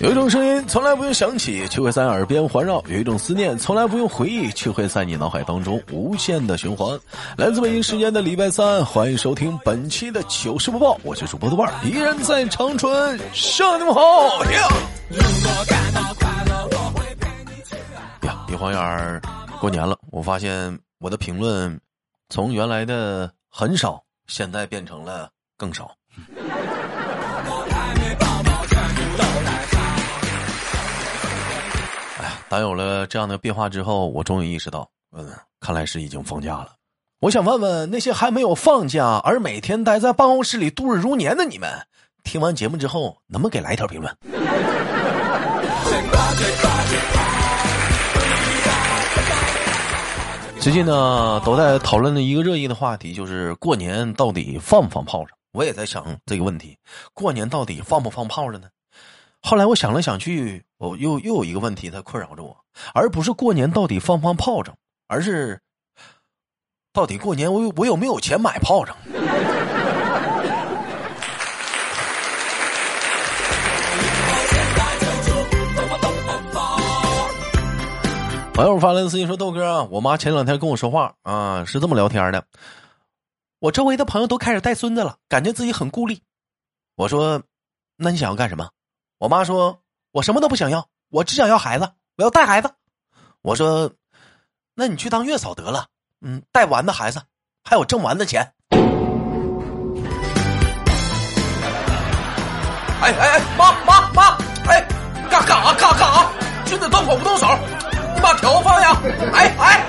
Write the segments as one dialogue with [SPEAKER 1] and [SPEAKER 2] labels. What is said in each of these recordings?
[SPEAKER 1] 有一种声音从来不用响起，却会在耳边环绕；有一种思念从来不用回忆，却会在你脑海当中无限的循环。来自北京时间的礼拜三，欢迎收听本期的糗事播报，我是主播豆瓣，依然在长春，向你们好呀！呀，一晃眼儿过年了，我发现我的评论从原来的很少，现在变成了更少。当有了这样的变化之后，我终于意识到，嗯，看来是已经放假了。我想问问那些还没有放假而每天待在办公室里度日如年的你们，听完节目之后，能不能给来一条评论？最近呢，都在讨论的一个热议的话题，就是过年到底放不放炮仗？我也在想这个问题，过年到底放不放炮仗呢？后来我想了想去，我又又有一个问题在困扰着我，而不是过年到底放不放炮仗，而是到底过年我我有没有钱买炮仗？朋友发来的私信说：“豆哥，我妈前两天跟我说话啊，是这么聊天的。我周围的朋友都开始带孙子了，感觉自己很孤立。我说，那你想要干什么？”我妈说：“我什么都不想要，我只想要孩子，我要带孩子。”我说：“那你去当月嫂得了，嗯，带完的孩子，还有挣完的钱。”哎哎哎，妈妈妈，哎，干干啥干干啥？君子动口不动手，你把条放下！哎哎，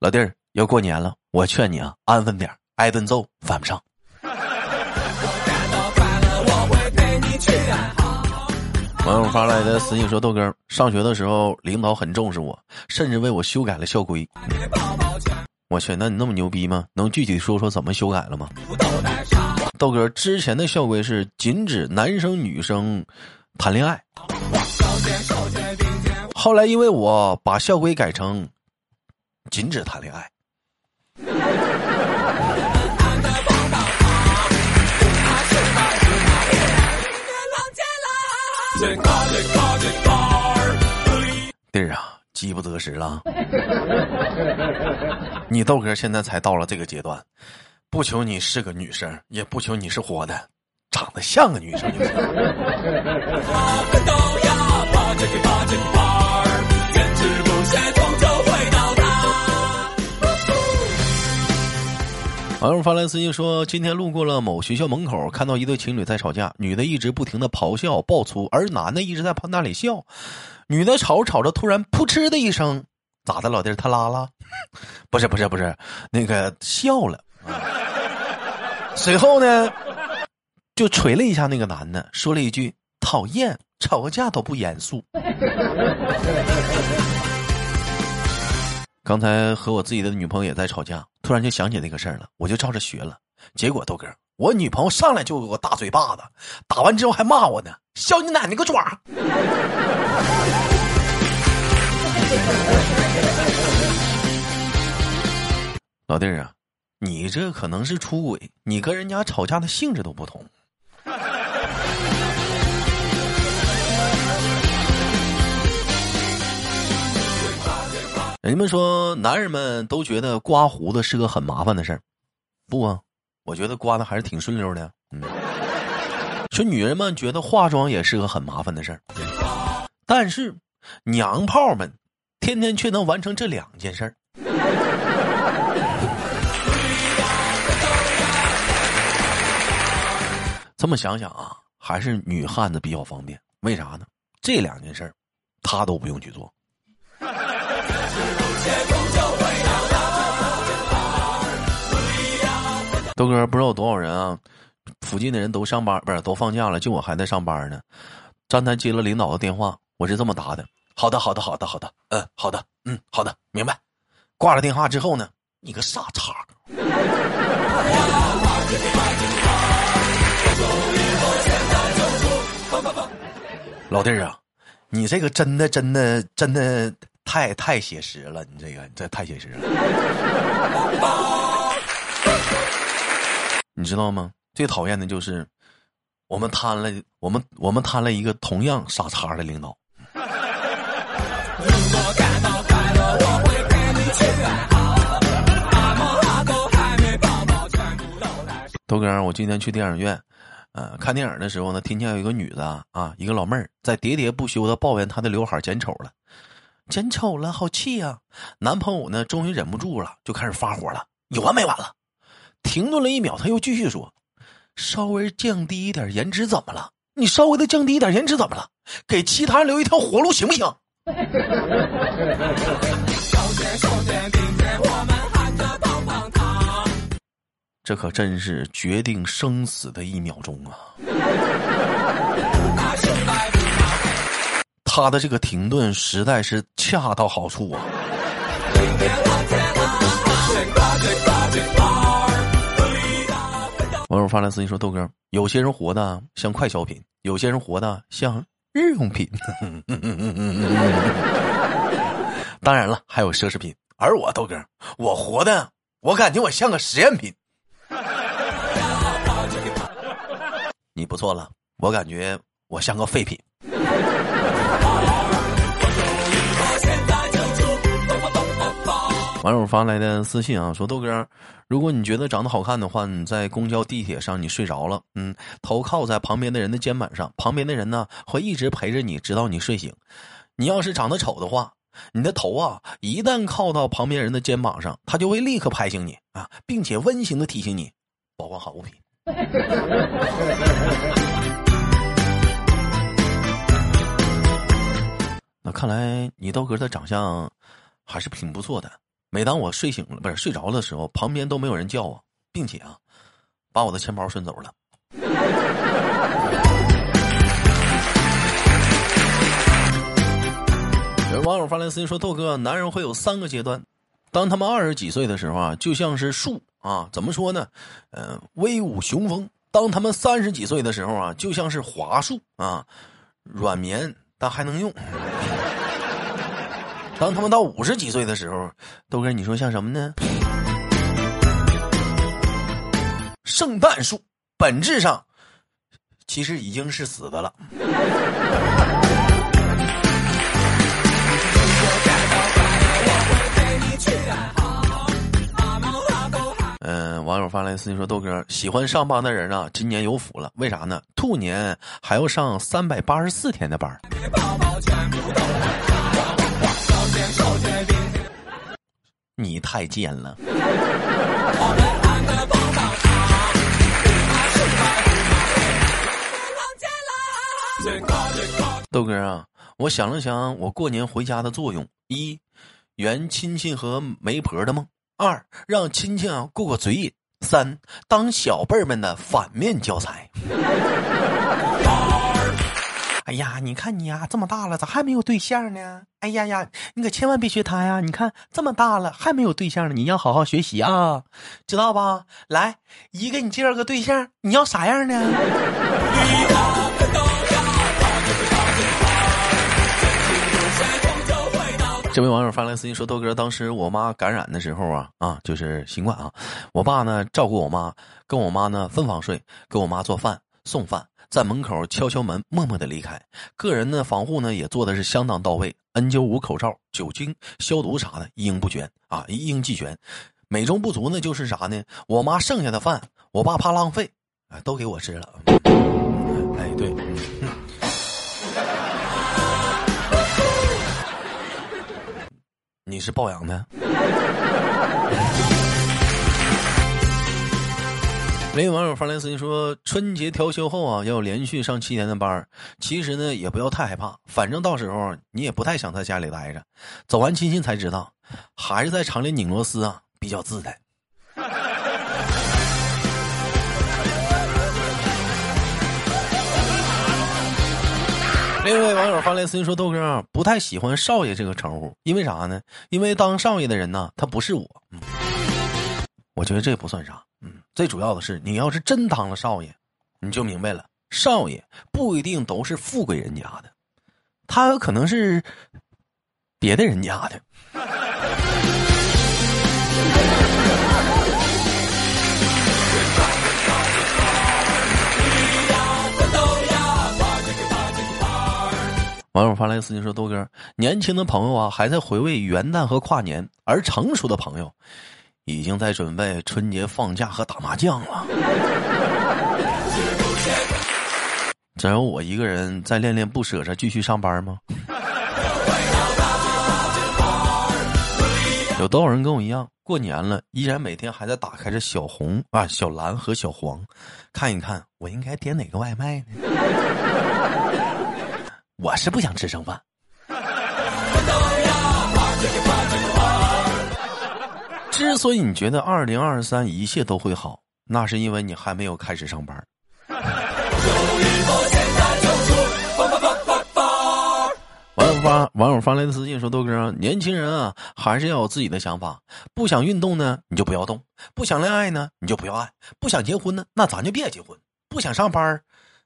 [SPEAKER 1] 老弟儿，要过年了，我劝你啊，安分点，挨顿揍犯不上。网友发来的私信说：“豆哥，上学的时候领导很重视我，甚至为我修改了校规。我去，那你那么牛逼吗？能具体说说怎么修改了吗？”豆哥之前的校规是禁止男生女生谈恋爱，后来因为我把校规改成禁止谈恋爱。弟儿啊，饥不择食了。你豆哥现在才到了这个阶段，不求你是个女生，也不求你是活的，长得像个女生就行。网友发来私信说：“今天路过了某学校门口，看到一对情侣在吵架，女的一直不停的咆哮爆粗，而男的一直在旁那里笑。女的吵着吵着，突然扑哧的一声，咋的，老弟他拉了？不是不是不是，那个笑了。随后呢，就捶了一下那个男的，说了一句：讨厌，吵个架都不严肃。”刚才和我自己的女朋友也在吵架，突然就想起那个事儿了，我就照着学了。结果豆哥，我女朋友上来就给我大嘴巴子，打完之后还骂我呢：“削你奶奶个爪！” 老弟儿啊，你这可能是出轨，你跟人家吵架的性质都不同。人们说，男人们都觉得刮胡子是个很麻烦的事儿，不啊？我觉得刮的还是挺顺溜的。嗯，说女人们觉得化妆也是个很麻烦的事儿，但是娘炮们天天却能完成这两件事儿。这么想想啊，还是女汉子比较方便。为啥呢？这两件事儿，她都不用去做。豆哥不知道有多少人啊，附近的人都上班，不是都放假了，就我还在上班呢。站台接了领导的电话，我是这么答的：好的，好的，好的，好的，嗯，好的，嗯，好的，明白。挂了电话之后呢，你个傻叉！老弟儿啊，你这个真的，真的，真的太太写实了，你这个这太写实了。你知道吗？最讨厌的就是我们摊了，我们我们摊了一个同样傻叉的领导。豆哥，我今天去电影院，呃，看电影的时候呢，听见有一个女的啊，一个老妹儿在喋喋不休的抱怨她的刘海剪丑了，剪丑了，好气呀！男朋友呢，终于忍不住了，就开始发火了，有完没完了？停顿了一秒，他又继续说：“稍微降低一点颜值怎么了？你稍微的降低一点颜值怎么了？给其他人留一条活路行不行？”这可真是决定生死的一秒钟啊！他的这个停顿实在是恰到好处啊！网友发来私信说：“豆哥，有些人活的像快消品，有些人活的像日用品。当然了，还有奢侈品。而我豆哥，我活的，我感觉我像个实验品。”你不错了，我感觉我像个废品。网友发来的私信啊，说豆哥，如果你觉得长得好看的话，你在公交、地铁上你睡着了，嗯，头靠在旁边的人的肩膀上，旁边的人呢会一直陪着你，直到你睡醒。你要是长得丑的话，你的头啊一旦靠到旁边人的肩膀上，他就会立刻拍醒你啊，并且温馨的提醒你保管好物品。那看来你豆哥的长相还是挺不错的。每当我睡醒了，不是睡着的时候，旁边都没有人叫我，并且啊，把我的钱包顺走了。有网友发来私信说：“豆哥，男人会有三个阶段，当他们二十几岁的时候啊，就像是树。”啊，怎么说呢？嗯，威武雄风。当他们三十几岁的时候啊，就像是桦树啊，软绵但还能用。当他们到五十几岁的时候，豆哥，你说像什么呢？圣诞树，本质上其实已经是死的了。嗯，网友发来私信说：“豆哥喜欢上班的人啊，今年有福了。为啥呢？兔年还要上三百八十四天的班。”你太贱了。豆哥啊，我想了想，我过年回家的作用：一，圆亲戚和媒婆的梦。二让亲戚啊过过嘴瘾，三当小辈儿们的反面教材。哎呀，你看你呀，这么大了咋还没有对象呢？哎呀呀，你可千万别学他呀！你看这么大了还没有对象呢，你要好好学习啊，知道吧？来，姨给你介绍个对象，你要啥样呢？这位网友发来私信说：“豆哥，当时我妈感染的时候啊，啊，就是新冠啊，我爸呢照顾我妈，跟我妈呢分房睡，给我妈做饭送饭，在门口敲敲门，默默的离开。个人的防护呢也做的是相当到位，N 九五口罩、酒精消毒啥的一应不全啊，一应俱全。美中不足呢就是啥呢？我妈剩下的饭，我爸怕浪费，啊，都给我吃了。哎，对。”你是抱养的。没网友发来私信说：“春节调休后啊，要连续上七天的班其实呢，也不要太害怕，反正到时候你也不太想在家里待着。走完亲戚才知道，还是在厂里拧螺丝啊比较自在。”另一位网友发来私信说：“豆哥不太喜欢少爷这个称呼，因为啥呢？因为当少爷的人呢，他不是我。嗯，我觉得这不算啥。嗯，最主要的是，你要是真当了少爷，你就明白了，少爷不一定都是富贵人家的，他有可能是别的人家的。网友发来私信说，豆哥，年轻的朋友啊，还在回味元旦和跨年，而成熟的朋友。已经在准备春节放假和打麻将了。只有我一个人在恋恋不舍着继续上班吗？有多少人跟我一样，过年了依然每天还在打开着小红啊、小蓝和小黄，看一看我应该点哪个外卖呢？”我是不想吃剩饭。之所以你觉得二零二三一切都会好，那是因为你还没有开始上班。网友发网友发来的私信说：“豆哥，年轻人啊，还是要有自己的想法。不想运动呢，你就不要动；不想恋爱呢，你就不要爱；不想结婚呢，那咱就别结婚；不想上班，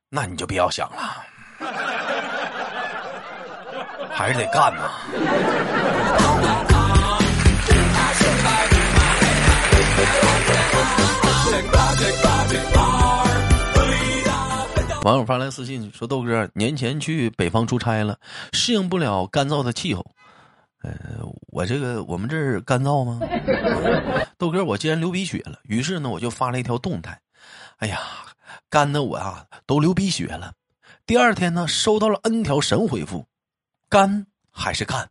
[SPEAKER 1] 那你就不要想了。”还是得干呐！网友发来私信说：“豆哥，年前去北方出差了，适应不了干燥的气候。呃，我这个我们这儿干燥吗？豆哥，我竟然流鼻血了。于是呢，我就发了一条动态。哎呀，干的我啊都流鼻血了。第二天呢，收到了 N 条神回复。”干还是干？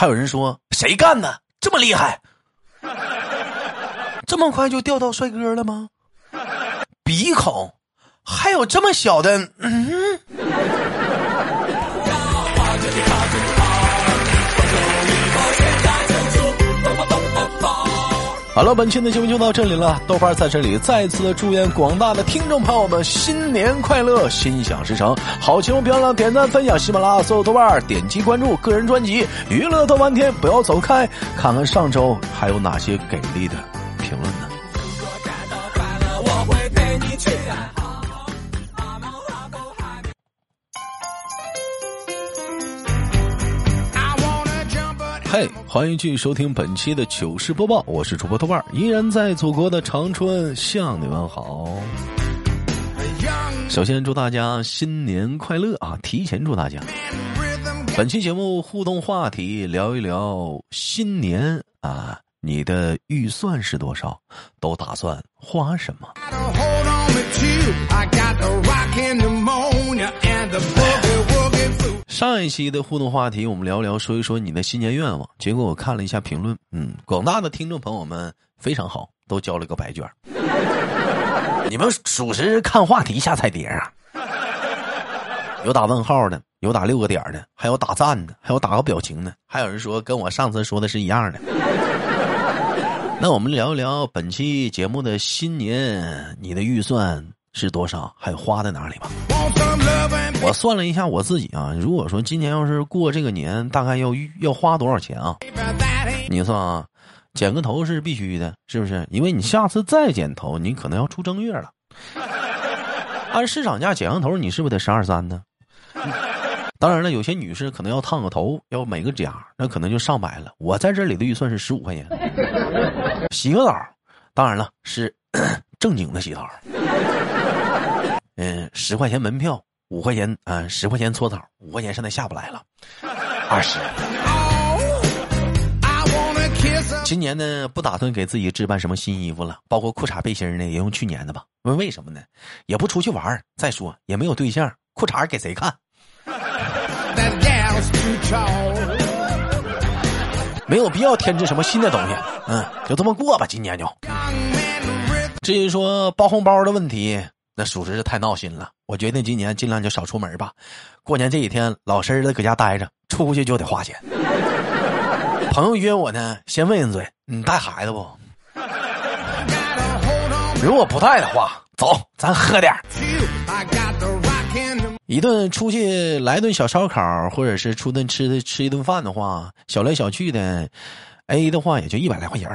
[SPEAKER 1] 还有人说谁干的这么厉害？这么快就钓到帅哥了吗？鼻孔还有这么小的？嗯。了，本期的节目就到这里了。豆瓣在这里再次祝愿广大的听众朋友们新年快乐，心想事成。好节目别忘了点赞分享，喜马拉雅所有豆瓣点击关注个人专辑《娱乐豆半天》，不要走开，看看上周还有哪些给力的嘿，欢迎继续收听本期的糗事播报，我是主播豆瓣，依然在祖国的长春向你们好。首先祝大家新年快乐啊！提前祝大家。本期节目互动话题聊一聊新年啊，你的预算是多少？都打算花什么？上一期的互动话题，我们聊聊说一说你的新年愿望。结果我看了一下评论，嗯，广大的听众朋友们非常好，都交了个白卷。你们属实看话题下菜碟啊！有打问号的，有打六个点的，还有打赞的，还有打个表情的，还有人说跟我上次说的是一样的。那我们聊一聊本期节目的新年，你的预算是多少？还有花在哪里吧？我算了一下我自己啊，如果说今年要是过这个年，大概要要花多少钱啊？你算啊，剪个头是必须的，是不是？因为你下次再剪头，你可能要出正月了。按市场价剪个头，你是不是得十二三呢？当然了，有些女士可能要烫个头，要美个甲，那可能就上百了。我在这里的预算是十五块钱，洗个澡，当然了是 正经的洗澡。嗯，十块钱门票。五块钱啊，十块钱搓澡，五块钱现在下不来了，二十。今年呢，不打算给自己置办什么新衣服了，包括裤衩背心呢，也用去年的吧。问为什么呢？也不出去玩再说也没有对象，裤衩给谁看？没有必要添置什么新的东西，嗯，就这么过吧，今年就。至于说包红包的问题。那属实是太闹心了，我决定今年尽量就少出门吧。过年这几天老实的搁家待着，出去就得花钱。朋友约我呢，先问一嘴，你带孩子不？如果不带的话，走，咱喝点一顿出去来顿小烧烤，或者是出顿吃的吃一顿饭的话，小来小去的，A 的话也就一百来块钱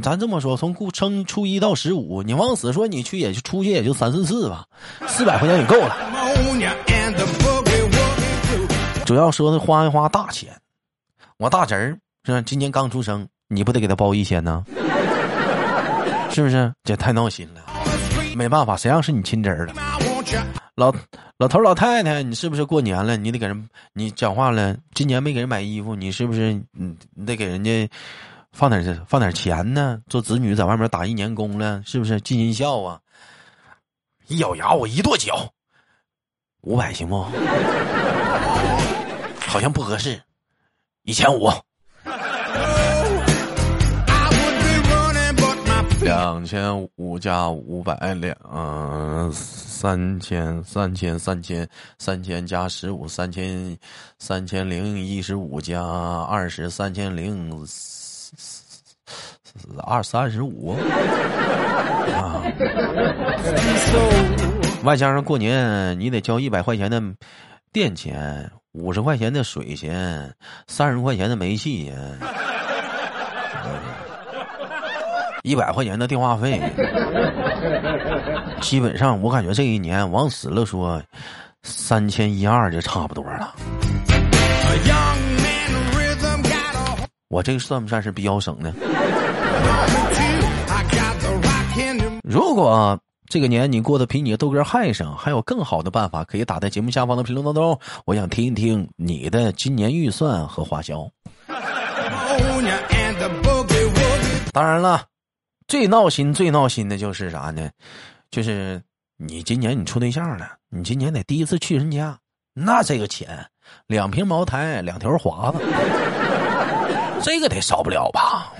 [SPEAKER 1] 咱这么说，从故称初一到十五，你往死说你去也就出去也就三四次吧，四百块钱也够了。主要说的花一花大钱，我大侄儿是吧？今年刚出生，你不得给他包一千呢？是不是？这太闹心了，没办法，谁让是你亲侄儿了？老老头老太太，你是不是过年了？你得给人，你讲话了，今年没给人买衣服，你是不是？你你得给人家放点放点钱呢？做子女在外面打一年工了，是不是尽尽孝啊？一咬牙，我一跺脚，五百行不？好像不合适，一千五。两千五加五百两，三千三千三千三千加十五，三千三千零一十五加二十三千零二三十五啊！外加上过年你得交一百块钱的电钱，五十块钱的水钱，三十块钱的煤气钱。一百块钱的电话费，基本上我感觉这一年往死了说，三千一二就差不多了。我这个算不算是比较省呢？如果这个年你过得比你豆哥还省，还有更好的办法，可以打在节目下方的评论当中。我想听一听你的今年预算和花销。当然了。最闹心、最闹心的就是啥呢？就是你今年你处对象了，你今年得第一次去人家，那这个钱，两瓶茅台，两条华子，这个得少不了吧？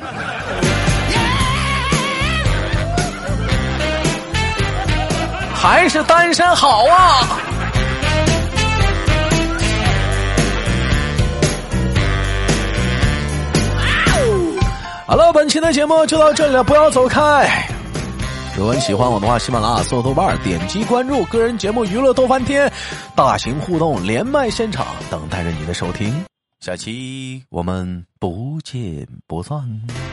[SPEAKER 1] 还是单身好啊！好了，本期的节目就到这里了，不要走开。如果你喜欢我的话，喜马拉雅搜豆瓣，点击关注，个人节目娱乐多翻天，大型互动连麦现场等待着你的收听。下期我们不见不散。